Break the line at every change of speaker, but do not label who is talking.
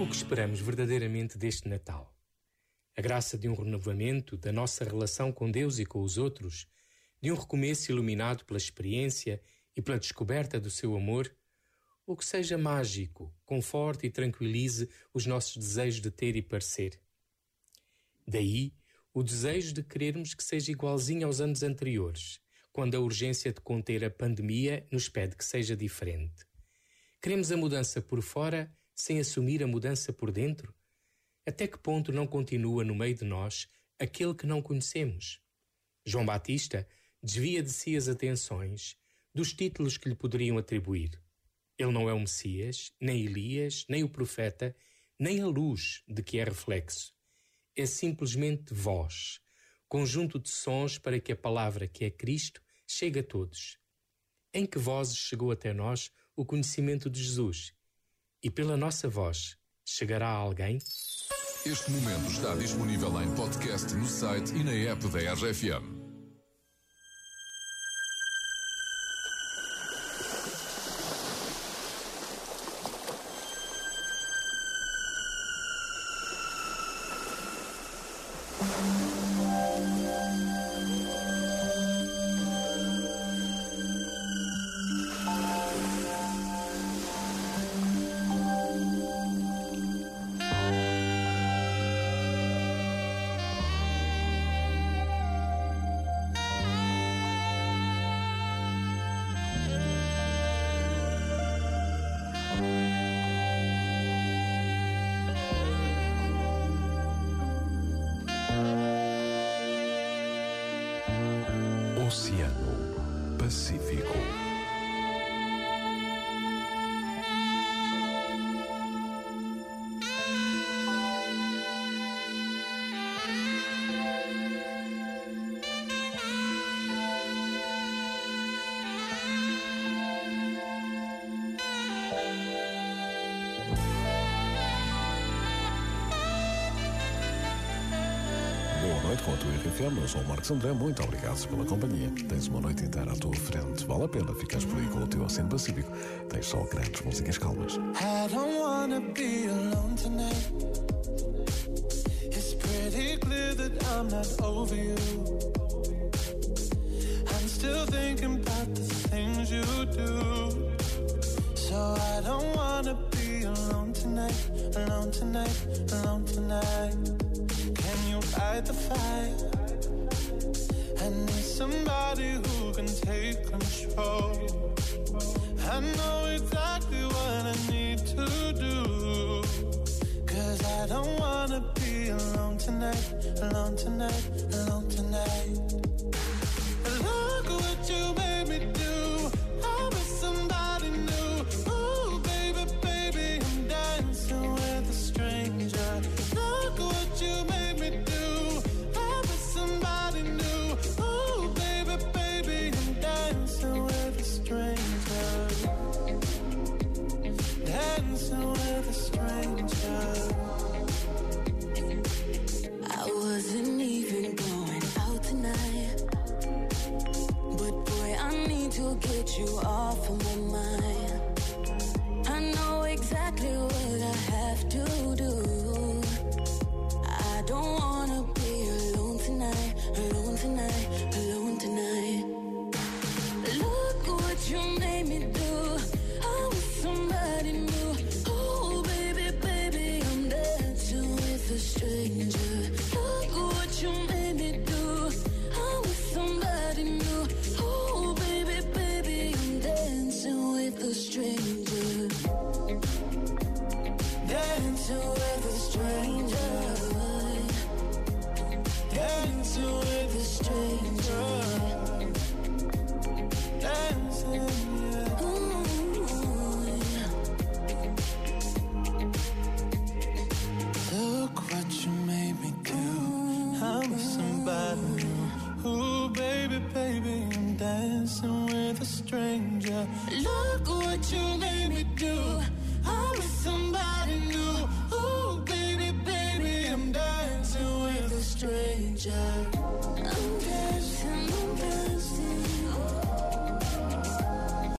O que esperamos verdadeiramente deste Natal? A graça de um renovamento da nossa relação com Deus e com os outros, de um recomeço iluminado pela experiência e pela descoberta do seu amor, ou que seja mágico, conforte e tranquilize os nossos desejos de ter e parecer. Daí o desejo de querermos que seja igualzinho aos anos anteriores, quando a urgência de conter a pandemia nos pede que seja diferente. Queremos a mudança por fora sem assumir a mudança por dentro? Até que ponto não continua no meio de nós aquele que não conhecemos? João Batista desvia de si as atenções dos títulos que lhe poderiam atribuir. Ele não é o Messias, nem Elias, nem o profeta, nem a luz de que é reflexo é simplesmente voz, conjunto de sons para que a palavra que é Cristo chegue a todos. Em que vozes chegou até nós o conhecimento de Jesus? E pela nossa voz chegará a alguém?
Este momento está disponível em podcast no site e na app da RFM. Pacífico.
Boa noite com a tua RFM. Eu sou o Marcos André. Muito obrigado pela companhia. Tens uma noite inteira à tua frente. Vale a pena ficares por aí com o teu Oceano Pacífico. Tens só grandes músicas calmas.
I don't wanna be alone tonight. It's pretty clear that I'm not over you. I'm still thinking about the things you do. So I don't wanna be alone tonight. Alone tonight. Alone tonight. Can you fight the fire? I need somebody who can take control. I know exactly what I need to do. Cause I don't wanna be alone tonight, alone tonight, alone tonight.
Alone tonight, alone Dancing with a stranger. Dancing.
Look what you made me do. I'm with somebody new. Ooh, baby, baby, I'm dancing with a stranger. Look what you made me do.